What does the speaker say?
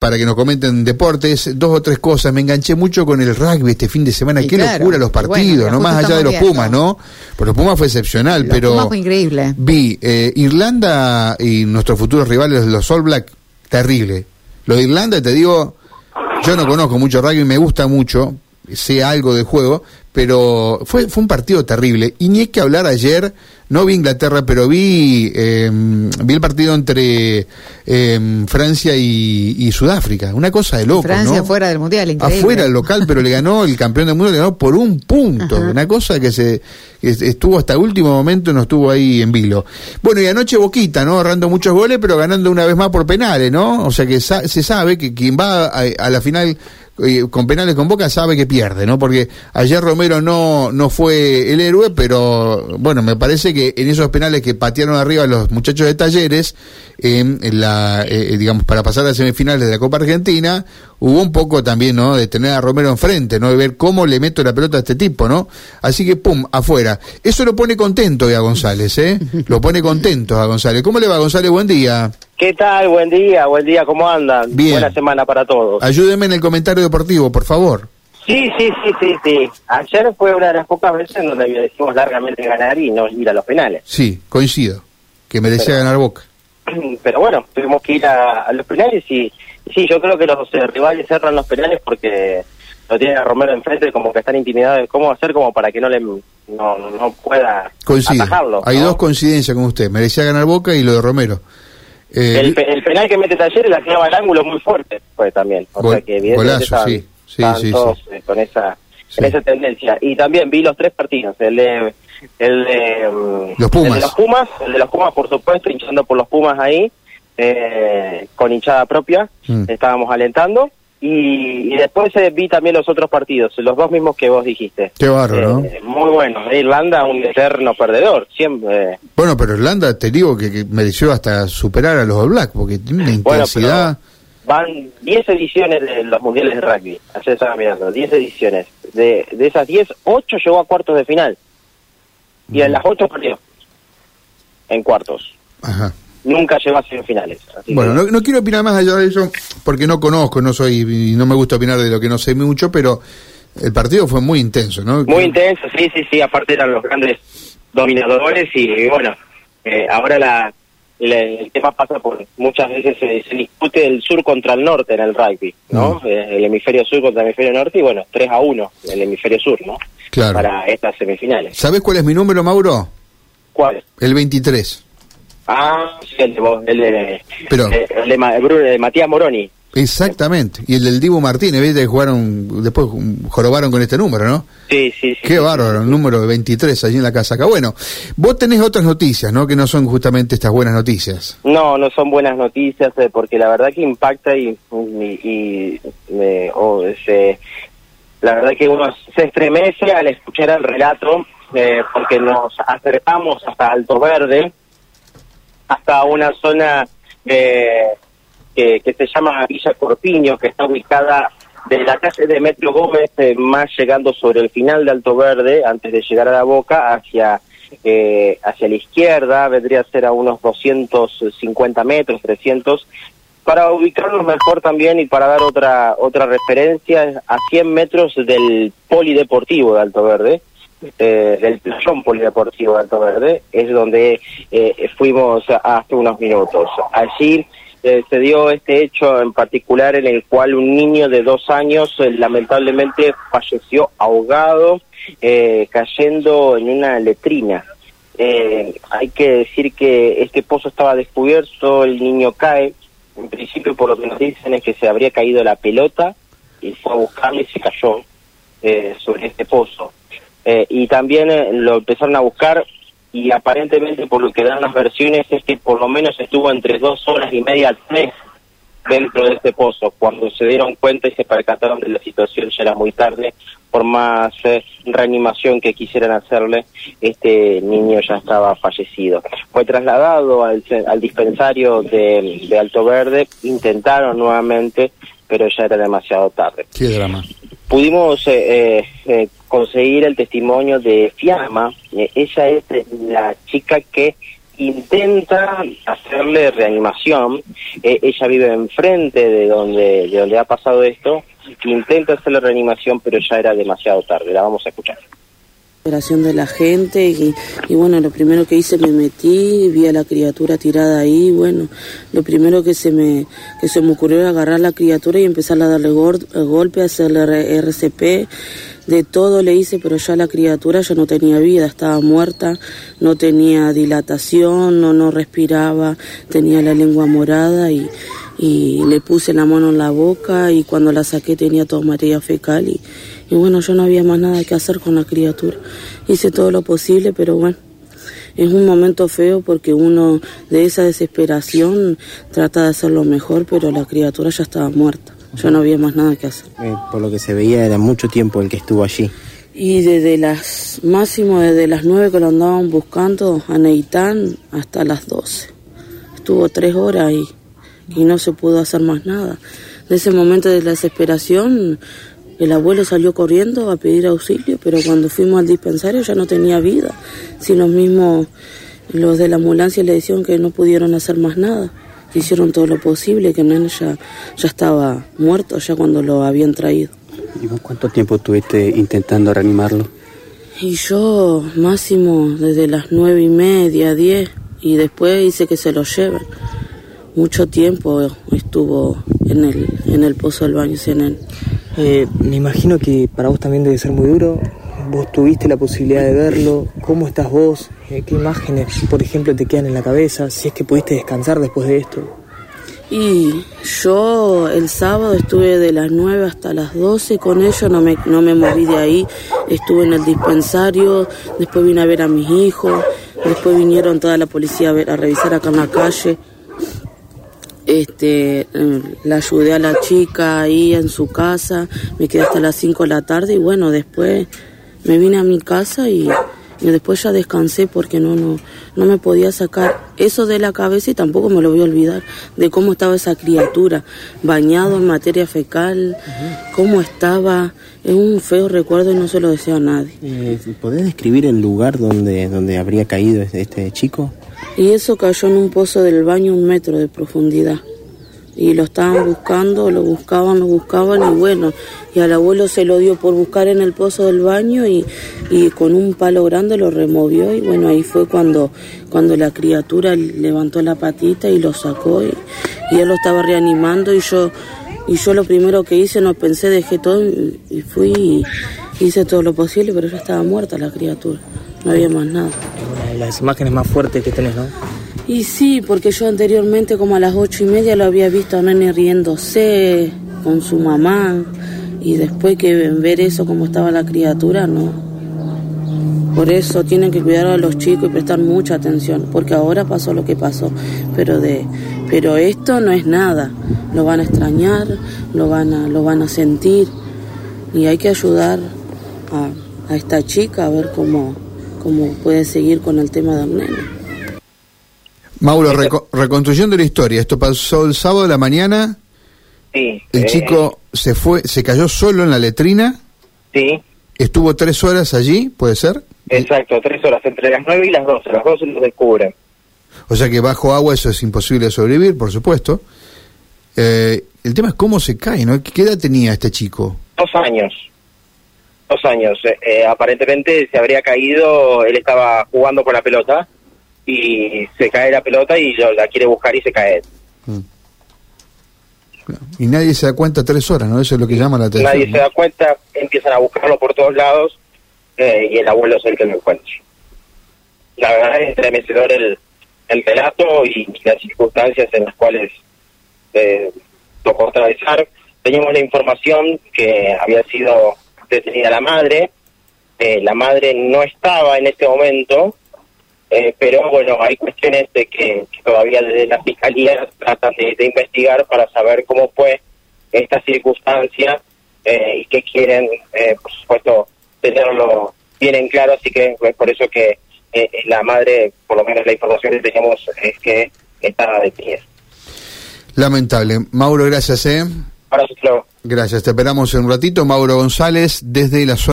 para que nos comenten deportes, dos o tres cosas. Me enganché mucho con el rugby este fin de semana. Y Qué claro, locura los bueno, partidos, ¿no? Más allá de los Pumas. ¿no? Pues los Pumas fue excepcional, Los pero Pumas fue increíble. vi eh, Irlanda y nuestros futuros rivales, los All Black, terrible. Lo de Irlanda, te digo, yo no conozco mucho rugby, me gusta mucho, sé algo del juego, pero fue, fue un partido terrible. Y ni hay que hablar ayer, no vi Inglaterra, pero vi, eh, vi el partido entre eh, Francia y, y Sudáfrica. Una cosa de loco, Francia ¿no? fuera del mundial, increíble. Afuera el local, pero le ganó el campeón del mundo, le ganó por un punto. Una cosa que se que estuvo hasta el último momento, no estuvo ahí en vilo. Bueno, y anoche Boquita, ¿no? Ahorrando muchos goles, pero ganando una vez más por penales, ¿no? O sea que sa- se sabe que quien va a, a la final eh, con penales con Boca sabe que pierde, ¿no? Porque ayer Romero no, no fue el héroe, pero bueno, me parece que en esos penales que patearon arriba los muchachos de Talleres, eh, en la, eh, digamos, para pasar a semifinales de la Copa Argentina, hubo un poco también, ¿no? De tener a Romero enfrente, ¿no? De ver cómo le meto la pelota a este tipo, ¿no? Así que, pum, afuera. Eso lo pone contento a González, ¿eh? Lo pone contento a González. ¿Cómo le va, González? Buen día. ¿Qué tal? Buen día, buen día, ¿cómo andan? Bien. Buena semana para todos. Ayúdeme en el comentario deportivo, por favor. Sí, sí, sí, sí, sí. Ayer fue una de las pocas veces en donde decimos largamente ganar y no ir a los penales. Sí, coincido. Que merecía Pero- ganar Boca. Pero bueno, tuvimos que ir a, a los penales y, sí, yo creo que los eh, rivales cerran los penales porque lo tienen a Romero enfrente como que están intimidados de cómo hacer como para que no le no, no pueda Coincido. atajarlo. Hay ¿no? dos coincidencias con usted. Merecía ganar Boca y lo de Romero. Eh, el, pe- el penal que mete Talleres la tiraba al ángulo muy fuerte, fue también. O Gol- sea que evidentemente golazo, sí. Sí, estaban sí, todos eh, con esa Sí. con esa tendencia. Y también vi los tres partidos, el de el de, mm, Los Pumas. el de los Pumas, el de los Pumas por supuesto, hinchando por los Pumas ahí, eh, con hinchada propia, Mm. estábamos alentando. Y, y después eh, vi también los otros partidos, los dos mismos que vos dijiste. Qué bárbaro, ¿no? Eh, Muy bueno. Irlanda, un eterno perdedor, siempre. Bueno, pero Irlanda, te digo que, que mereció hasta superar a los All Black, porque tiene una Bueno, intensidad. Van 10 ediciones de los mundiales de rugby. Ayer estaba mirando, 10 ediciones. De, de esas 10, 8 llegó a cuartos de final. Y en las 8 perdió. En cuartos. Ajá. Nunca llegó a semifinales. Así Bueno, que- no, no quiero opinar más allá de eso, porque no conozco, no soy, y no me gusta opinar de lo que no sé mucho, pero el partido fue muy intenso, ¿no? Muy intenso, sí, sí, sí. Aparte eran los grandes dominadores y, bueno, eh, ahora la, la- el tema pasa por muchas veces se, se discute el sur contra el norte en el rugby, ¿no? Mm. Eh, el hemisferio sur contra el hemisferio norte y bueno, 3 a 1 el hemisferio sur, ¿no? Claro. Para estas semifinales. ¿Sabes cuál es mi número, Mauro? ¿Cuál? El 23. Ah, sí, el de, vos, el de, Pero- eh, el de, de Matías Moroni. Exactamente. Y el del Dibu Martínez, ¿viste? Jugaron, después um, jorobaron con este número, ¿no? Sí, sí, sí. Qué bárbaro, el número 23 allí en la casa acá. Bueno, vos tenés otras noticias, ¿no? Que no son justamente estas buenas noticias. No, no son buenas noticias eh, porque la verdad que impacta y, y, y, me- o se- la verdad que uno se estremece al escuchar el relato eh, porque nos acercamos hasta Alto Verde, hasta una zona eh, que, se llama Villa Corpiño, que está ubicada de la calle de Metro Gómez, eh, más llegando sobre el final de Alto Verde, antes de llegar a la boca, hacia eh, hacia la izquierda, vendría a ser a unos 250 metros, 300, para ubicarnos mejor también y para dar otra otra referencia, a 100 metros del polideportivo de Alto Verde, eh, del playón polideportivo de Alto Verde, es donde eh, fuimos hace unos minutos. Allí eh, se dio este hecho en particular en el cual un niño de dos años eh, lamentablemente falleció ahogado cayendo en una letrina. Hay que decir que este pozo estaba descubierto, el niño cae, en principio por lo que nos dicen es que se habría caído la pelota y fue a buscarlo y se cayó eh, sobre este pozo. Y también eh, lo empezaron a buscar y aparentemente por lo que dan las versiones es que por lo menos estuvo entre dos horas y media, tres dentro de este pozo. Cuando se dieron cuenta y se percataron de la situación ya era muy tarde, por más eh, reanimación que quisieran hacerle, este niño ya estaba fallecido. Fue trasladado al, al dispensario de, de Alto Verde, intentaron nuevamente, pero ya era demasiado tarde Qué drama. pudimos eh, eh, eh, conseguir el testimonio de Fiamma. Eh, ella es eh, la chica que intenta hacerle reanimación. Eh, ella vive enfrente de donde, de donde ha pasado esto. Intenta hacerle reanimación, pero ya era demasiado tarde. La vamos a escuchar de la gente y, y, bueno, lo primero que hice me metí, vi a la criatura tirada ahí, bueno, lo primero que se me que se me ocurrió era agarrar la criatura y empezar a darle golpe, hacerle RCP, de todo le hice, pero ya la criatura ya no tenía vida, estaba muerta, no tenía dilatación, no no respiraba, tenía la lengua morada y y le puse la mano en la boca y cuando la saqué tenía toda María fecal y, y bueno, yo no había más nada que hacer con la criatura. Hice todo lo posible, pero bueno, es un momento feo porque uno de esa desesperación trata de hacer lo mejor, pero la criatura ya estaba muerta. Yo no había más nada que hacer. Eh, por lo que se veía era mucho tiempo el que estuvo allí. Y desde las, máximo desde las nueve que lo andaban buscando a Neitán hasta las doce. Estuvo tres horas y y no se pudo hacer más nada. En ese momento de la desesperación, el abuelo salió corriendo a pedir auxilio, pero cuando fuimos al dispensario ya no tenía vida. Si los mismos, los de la ambulancia le decían que no pudieron hacer más nada, hicieron todo lo posible, que el ya, ya estaba muerto ya cuando lo habían traído. ¿Y vos cuánto tiempo estuviste intentando reanimarlo? Y yo, máximo, desde las nueve y media, diez, y después hice que se lo lleven mucho tiempo estuvo en el, en el pozo del baño CNN. Eh, me imagino que para vos también debe ser muy duro. Vos tuviste la posibilidad de verlo. ¿Cómo estás vos? Eh, ¿Qué imágenes, por ejemplo, te quedan en la cabeza? Si es que pudiste descansar después de esto. Y yo el sábado estuve de las 9 hasta las 12 con ellos, no me, no me moví de ahí, estuve en el dispensario, después vine a ver a mis hijos, después vinieron toda la policía a, ver, a revisar acá en la calle este, la ayudé a la chica ahí en su casa, me quedé hasta las 5 de la tarde y bueno, después me vine a mi casa y, después ya descansé porque no, no, no me podía sacar eso de la cabeza y tampoco me lo voy a olvidar de cómo estaba esa criatura, bañado en materia fecal, cómo estaba, es un feo recuerdo y no se lo deseo a nadie. Eh, ¿Podés describir el lugar donde, donde habría caído este, este chico? y eso cayó en un pozo del baño un metro de profundidad. Y lo estaban buscando, lo buscaban, lo buscaban y bueno, y al abuelo se lo dio por buscar en el pozo del baño y, y con un palo grande lo removió y bueno, ahí fue cuando, cuando la criatura levantó la patita y lo sacó y, él lo estaba reanimando y yo, y yo lo primero que hice, no pensé, dejé todo y, fui y hice todo lo posible, pero ya estaba muerta la criatura, no había más nada las imágenes más fuertes que tenés, ¿no? Y sí, porque yo anteriormente, como a las ocho y media, lo había visto a Nene riéndose con su mamá. Y después que ver eso, como estaba la criatura, no. Por eso tienen que cuidar a los chicos y prestar mucha atención, porque ahora pasó lo que pasó, pero de, pero esto no es nada. Lo van a extrañar, lo van a, lo van a sentir y hay que ayudar a, a esta chica a ver cómo, cómo puede seguir con el tema de un Mauro, reconstruyendo la historia, esto pasó el sábado de la mañana. Sí. El eh, chico se fue, se cayó solo en la letrina. Sí. Estuvo tres horas allí, ¿puede ser? Exacto, tres horas, entre las nueve y las doce. Las doce lo descubren. O sea que bajo agua eso es imposible de sobrevivir, por supuesto. Eh, el tema es cómo se cae, ¿no? ¿Qué edad tenía este chico? Dos años dos años. Eh, eh, aparentemente se habría caído, él estaba jugando con la pelota y se cae la pelota y la quiere buscar y se cae. Mm. Y nadie se da cuenta tres horas, ¿no? Eso es lo que llama la atención. Nadie se da cuenta, empiezan a buscarlo por todos lados eh, y el abuelo es el que lo encuentra. La verdad es estremecedor el, el relato y, las circunstancias en las cuales tocó atravesar. Teníamos la información que había sido detenida la madre. Eh, la madre no estaba en este momento, eh, pero bueno, hay cuestiones de que, todavía desde la fiscalía tratan de, investigar para saber cómo fue esta circunstancia eh, y que quieren, por supuesto, tenerlo bien en claro. Así que es por eso que la madre, por lo menos la información que tenemos es que está detenida. Lamentable. Mauro, gracias. ¿eh? Gracias, te esperamos en un ratito. Mauro González, desde la zona.